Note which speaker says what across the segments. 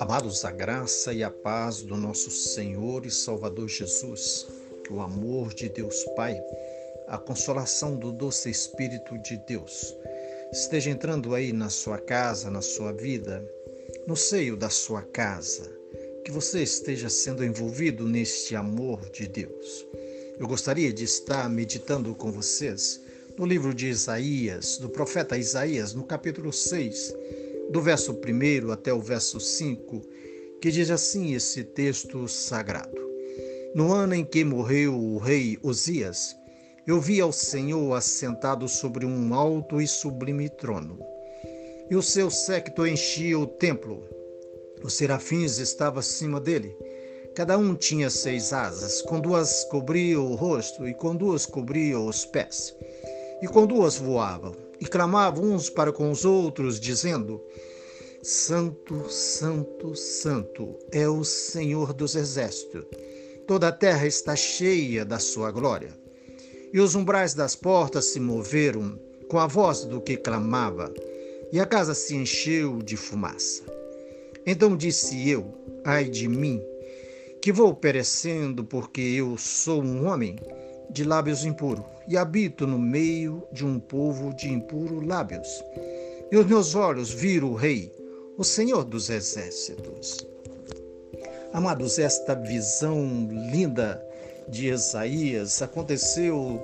Speaker 1: Amados, a graça e a paz do nosso Senhor e Salvador Jesus, o amor de Deus Pai, a consolação do doce Espírito de Deus, esteja entrando aí na sua casa, na sua vida, no seio da sua casa, que você esteja sendo envolvido neste amor de Deus. Eu gostaria de estar meditando com vocês no livro de Isaías, do profeta Isaías, no capítulo 6 do verso 1 até o verso 5, que diz assim esse texto sagrado. No ano em que morreu o rei Osias, eu vi ao Senhor assentado sobre um alto e sublime trono. E o seu séquito enchia o templo. Os serafins estavam acima dele. Cada um tinha seis asas, com duas cobriam o rosto e com duas cobriam os pés. E com duas voavam e clamavam uns para com os outros, dizendo: Santo, Santo, Santo é o Senhor dos Exércitos. Toda a terra está cheia da sua glória. E os umbrais das portas se moveram com a voz do que clamava, e a casa se encheu de fumaça. Então disse eu: Ai de mim, que vou perecendo, porque eu sou um homem de lábios impuros, e habito no meio de um povo de impuros lábios. E os meus olhos viram o Rei, o Senhor dos Exércitos. Amados, esta visão linda de Isaías aconteceu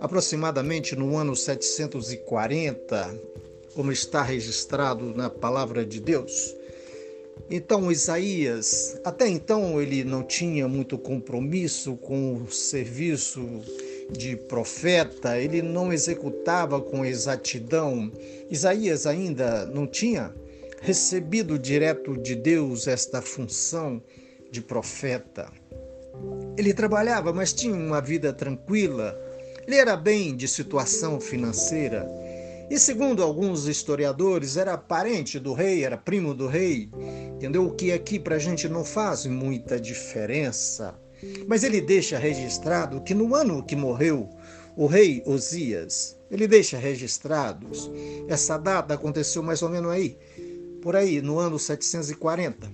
Speaker 1: aproximadamente no ano 740, como está registrado na palavra de Deus. Então, Isaías, até então ele não tinha muito compromisso com o serviço de profeta, ele não executava com exatidão. Isaías ainda não tinha recebido direto de Deus esta função de profeta. Ele trabalhava, mas tinha uma vida tranquila. Ele era bem de situação financeira e segundo alguns historiadores, era parente do rei, era primo do rei, entendeu? O que aqui para a gente não faz muita diferença. Mas ele deixa registrado que no ano que morreu o rei Osias, ele deixa registrados, essa data aconteceu mais ou menos aí, por aí, no ano 740.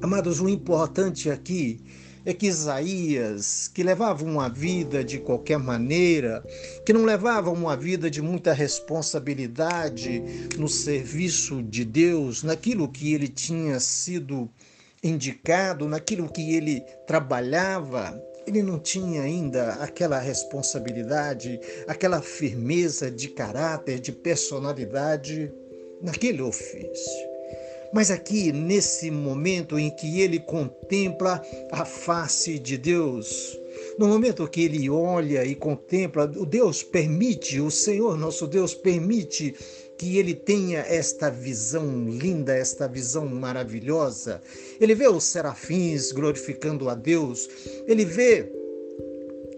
Speaker 1: Amados, o importante aqui é que Isaías, que levava uma vida de qualquer maneira, que não levava uma vida de muita responsabilidade no serviço de Deus, naquilo que ele tinha sido indicado, naquilo que ele trabalhava, ele não tinha ainda aquela responsabilidade, aquela firmeza de caráter, de personalidade naquele ofício. Mas aqui, nesse momento em que ele contempla a face de Deus, no momento que ele olha e contempla, o Deus permite, o Senhor nosso Deus permite que ele tenha esta visão linda, esta visão maravilhosa. Ele vê os serafins glorificando a Deus, ele vê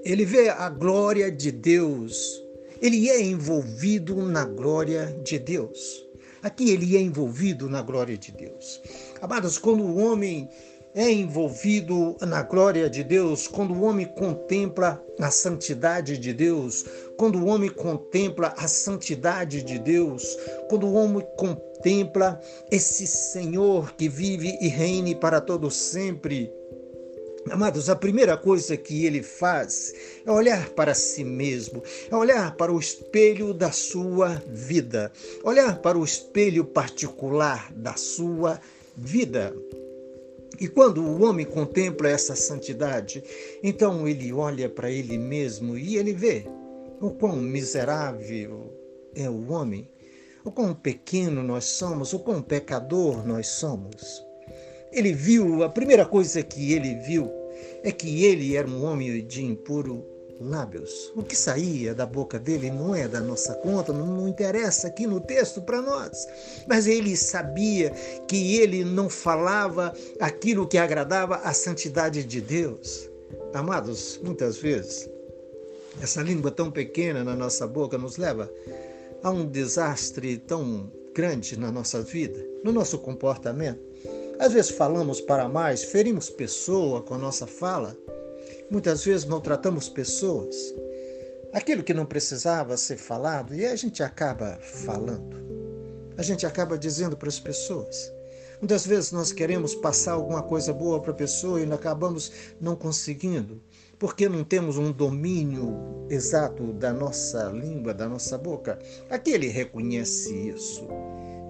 Speaker 1: ele vê a glória de Deus. Ele é envolvido na glória de Deus. Aqui ele é envolvido na glória de Deus. Amados, quando o homem é envolvido na glória de Deus, quando o homem contempla a santidade de Deus, quando o homem contempla a santidade de Deus, quando o homem contempla esse Senhor que vive e reine para todo sempre, Amados, a primeira coisa que ele faz é olhar para si mesmo, é olhar para o espelho da sua vida, olhar para o espelho particular da sua vida. E quando o homem contempla essa santidade, então ele olha para ele mesmo e ele vê o quão miserável é o homem, o quão pequeno nós somos, o quão pecador nós somos. Ele viu, a primeira coisa que ele viu é que ele era um homem de impuro lábios. O que saía da boca dele não é da nossa conta, não, não interessa aqui no texto para nós. Mas ele sabia que ele não falava aquilo que agradava à santidade de Deus. Amados, muitas vezes, essa língua tão pequena na nossa boca nos leva a um desastre tão grande na nossa vida, no nosso comportamento. Às vezes falamos para mais, ferimos pessoa com a nossa fala. Muitas vezes maltratamos pessoas. aquilo que não precisava ser falado e a gente acaba falando. A gente acaba dizendo para as pessoas. Muitas vezes nós queremos passar alguma coisa boa para a pessoa e acabamos não conseguindo, porque não temos um domínio exato da nossa língua, da nossa boca. Aqui ele reconhece isso.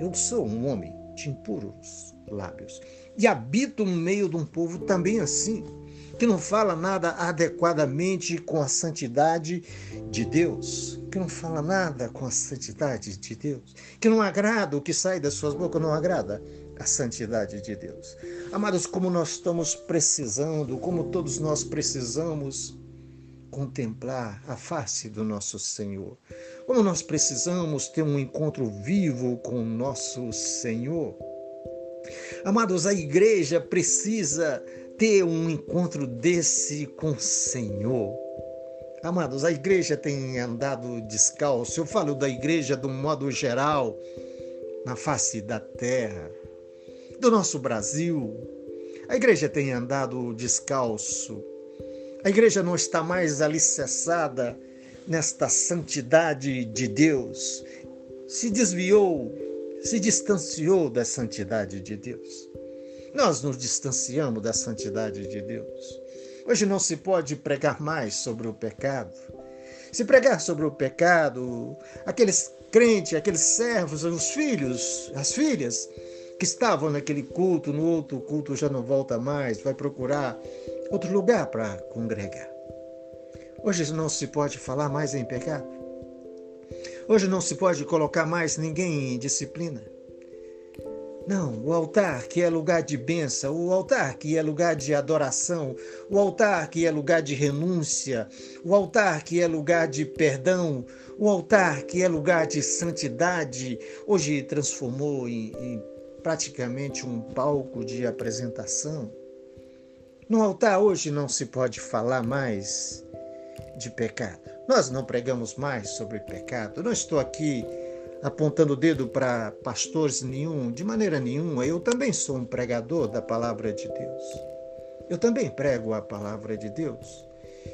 Speaker 1: Eu sou um homem impuros lábios e habito no meio de um povo também assim que não fala nada adequadamente com a santidade de Deus, que não fala nada com a santidade de Deus, que não agrada o que sai das suas bocas, não agrada a santidade de Deus. Amados, como nós estamos precisando, como todos nós precisamos contemplar a face do nosso Senhor. Como nós precisamos ter um encontro vivo com o nosso Senhor. Amados, a igreja precisa ter um encontro desse com o Senhor. Amados, a igreja tem andado descalço. Eu falo da igreja um modo geral, na face da terra, do nosso Brasil. A igreja tem andado descalço. A igreja não está mais alicerçada nesta santidade de Deus. Se desviou, se distanciou da santidade de Deus. Nós nos distanciamos da santidade de Deus. Hoje não se pode pregar mais sobre o pecado. Se pregar sobre o pecado, aqueles crentes, aqueles servos, os filhos, as filhas que estavam naquele culto, no outro culto já não volta mais, vai procurar outro lugar para congregar. Hoje não se pode falar mais em pecado. Hoje não se pode colocar mais ninguém em disciplina. Não, o altar que é lugar de bênção, o altar que é lugar de adoração, o altar que é lugar de renúncia, o altar que é lugar de perdão, o altar que é lugar de santidade, hoje transformou em, em praticamente um palco de apresentação. No altar hoje não se pode falar mais de pecado. Nós não pregamos mais sobre pecado. Não estou aqui apontando o dedo para pastores nenhum, de maneira nenhuma. Eu também sou um pregador da palavra de Deus. Eu também prego a palavra de Deus.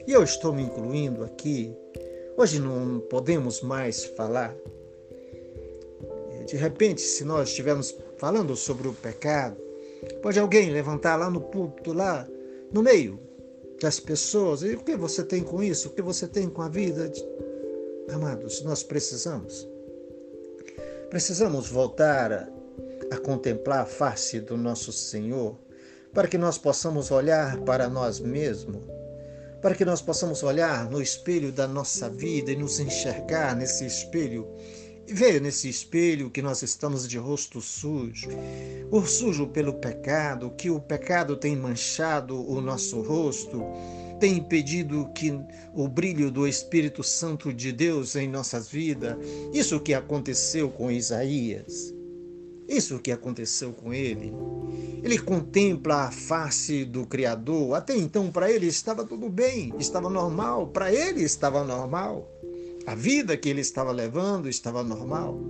Speaker 1: E eu estou me incluindo aqui. Hoje não podemos mais falar. De repente, se nós estivermos falando sobre o pecado, pode alguém levantar lá no púlpito, lá no meio das pessoas, e o que você tem com isso? O que você tem com a vida? Amados, nós precisamos Precisamos voltar a, a contemplar a face do nosso Senhor para que nós possamos olhar para nós mesmos, para que nós possamos olhar no espelho da nossa vida e nos enxergar nesse espelho ver nesse espelho que nós estamos de rosto sujo, o sujo pelo pecado, que o pecado tem manchado o nosso rosto, tem impedido que o brilho do Espírito Santo de Deus em nossas vidas. Isso que aconteceu com Isaías. Isso que aconteceu com ele. Ele contempla a face do Criador. Até então, para ele estava tudo bem, estava normal. Para ele estava normal. A vida que ele estava levando estava normal.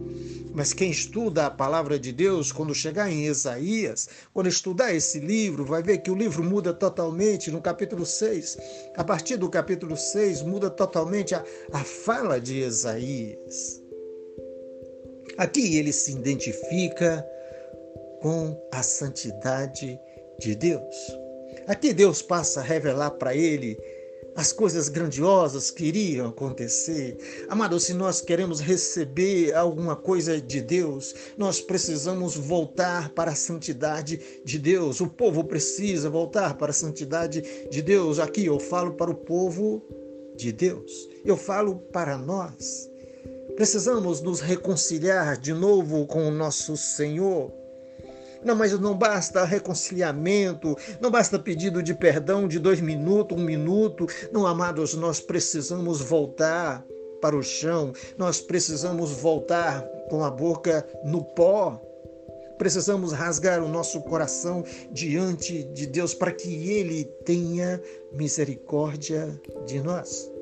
Speaker 1: Mas quem estuda a palavra de Deus, quando chegar em Isaías, quando estudar esse livro, vai ver que o livro muda totalmente no capítulo 6. A partir do capítulo 6, muda totalmente a, a fala de Isaías. Aqui ele se identifica com a santidade de Deus. Aqui Deus passa a revelar para ele as coisas grandiosas que iriam acontecer. Amado, se nós queremos receber alguma coisa de Deus, nós precisamos voltar para a santidade de Deus. O povo precisa voltar para a santidade de Deus. Aqui eu falo para o povo de Deus. Eu falo para nós. Precisamos nos reconciliar de novo com o nosso Senhor. Não, mas não basta reconciliamento, não basta pedido de perdão de dois minutos, um minuto. Não, amados, nós precisamos voltar para o chão, nós precisamos voltar com a boca no pó. Precisamos rasgar o nosso coração diante de Deus para que Ele tenha misericórdia de nós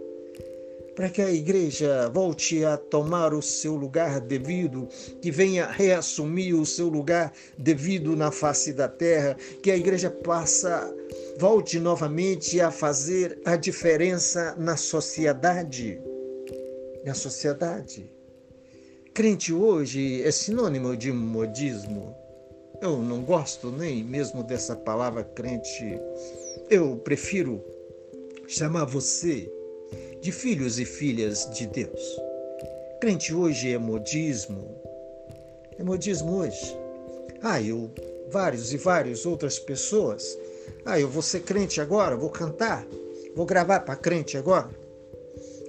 Speaker 1: para que a igreja volte a tomar o seu lugar devido, que venha reassumir o seu lugar devido na face da terra, que a igreja passa volte novamente a fazer a diferença na sociedade. na sociedade. Crente hoje é sinônimo de modismo. Eu não gosto nem mesmo dessa palavra crente. Eu prefiro chamar você de filhos e filhas de Deus. Crente hoje é modismo. É modismo hoje. Ah, eu, vários e várias outras pessoas. Ah, eu vou ser crente agora, vou cantar, vou gravar para crente agora.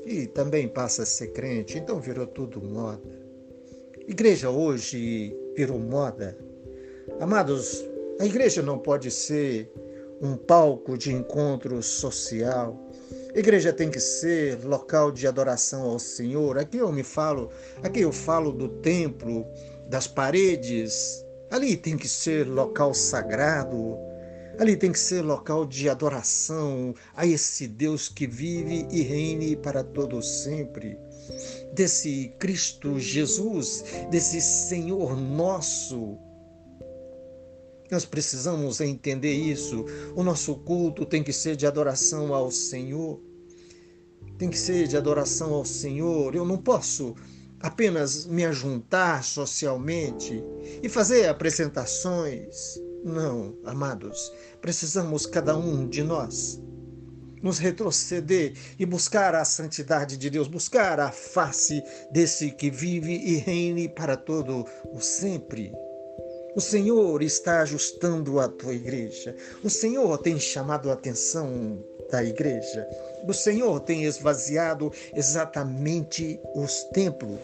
Speaker 1: E também passa a ser crente, então virou tudo moda. Igreja hoje virou moda. Amados, a igreja não pode ser um palco de encontro social. Igreja tem que ser local de adoração ao Senhor. Aqui eu me falo, aqui eu falo do templo, das paredes. Ali tem que ser local sagrado. Ali tem que ser local de adoração a esse Deus que vive e reine para todo sempre. Desse Cristo Jesus, desse Senhor nosso, nós precisamos entender isso. O nosso culto tem que ser de adoração ao Senhor. Tem que ser de adoração ao Senhor. Eu não posso apenas me ajuntar socialmente e fazer apresentações. Não, amados, precisamos cada um de nós nos retroceder e buscar a santidade de Deus, buscar a face desse que vive e reine para todo o sempre. O Senhor está ajustando a tua igreja. O Senhor tem chamado a atenção da igreja. O Senhor tem esvaziado exatamente os templos,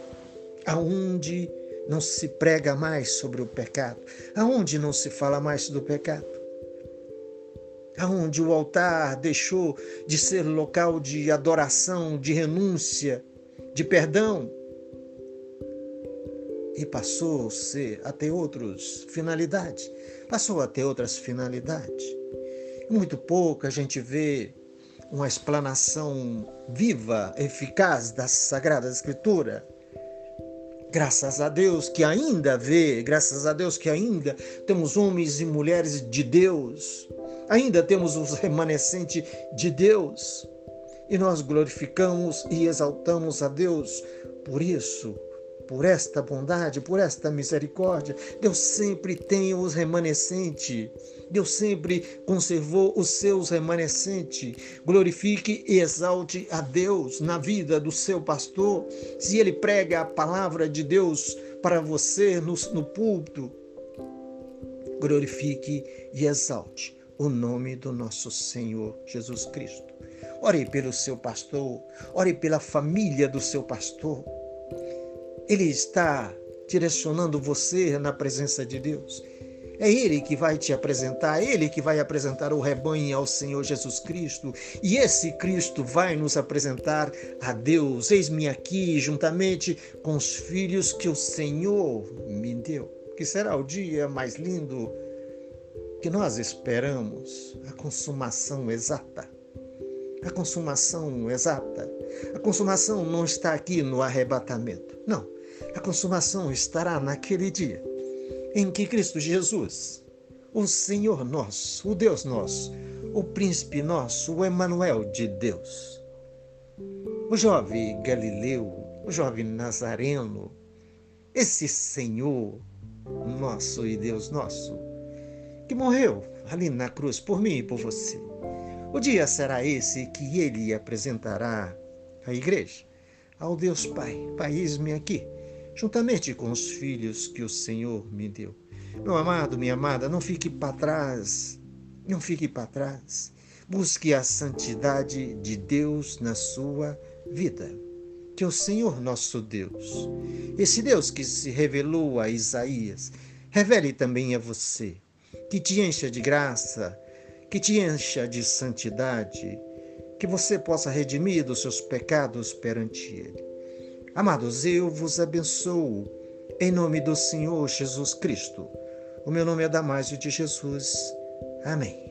Speaker 1: aonde não se prega mais sobre o pecado, aonde não se fala mais do pecado. Aonde o altar deixou de ser local de adoração, de renúncia, de perdão, e passou a a ter outras finalidades. Passou a ter outras finalidades. Muito pouco a gente vê uma explanação viva, eficaz da Sagrada Escritura. Graças a Deus que ainda vê, graças a Deus que ainda temos homens e mulheres de Deus, ainda temos os remanescentes de Deus. E nós glorificamos e exaltamos a Deus por isso, por esta bondade, por esta misericórdia. Deus sempre tem os remanescentes. Deus sempre conservou os seus remanescentes. Glorifique e exalte a Deus na vida do seu pastor. Se ele prega a palavra de Deus para você no, no púlpito, glorifique e exalte o nome do nosso Senhor Jesus Cristo. Ore pelo seu pastor, ore pela família do seu pastor. Ele está direcionando você na presença de Deus. É Ele que vai te apresentar, é Ele que vai apresentar o rebanho ao Senhor Jesus Cristo. E esse Cristo vai nos apresentar a Deus. Eis-me aqui, juntamente com os filhos que o Senhor me deu. Que será o dia mais lindo que nós esperamos a consumação exata. A consumação exata. A consumação não está aqui no arrebatamento. Não. A consumação estará naquele dia em que Cristo Jesus, o Senhor nosso, o Deus nosso, o príncipe nosso, o Emanuel de Deus, o jovem Galileu, o jovem Nazareno, esse Senhor nosso e Deus nosso, que morreu ali na cruz por mim e por você. O dia será esse que ele apresentará à igreja, ao Deus Pai. Eis-me aqui juntamente com os filhos que o Senhor me deu. Meu amado, minha amada, não fique para trás, não fique para trás. Busque a santidade de Deus na sua vida. Que o Senhor nosso Deus, esse Deus que se revelou a Isaías, revele também a você, que te encha de graça, que te encha de santidade, que você possa redimir dos seus pecados perante Ele. Amados, eu vos abençoo em nome do Senhor Jesus Cristo. O meu nome é Damásio de Jesus. Amém.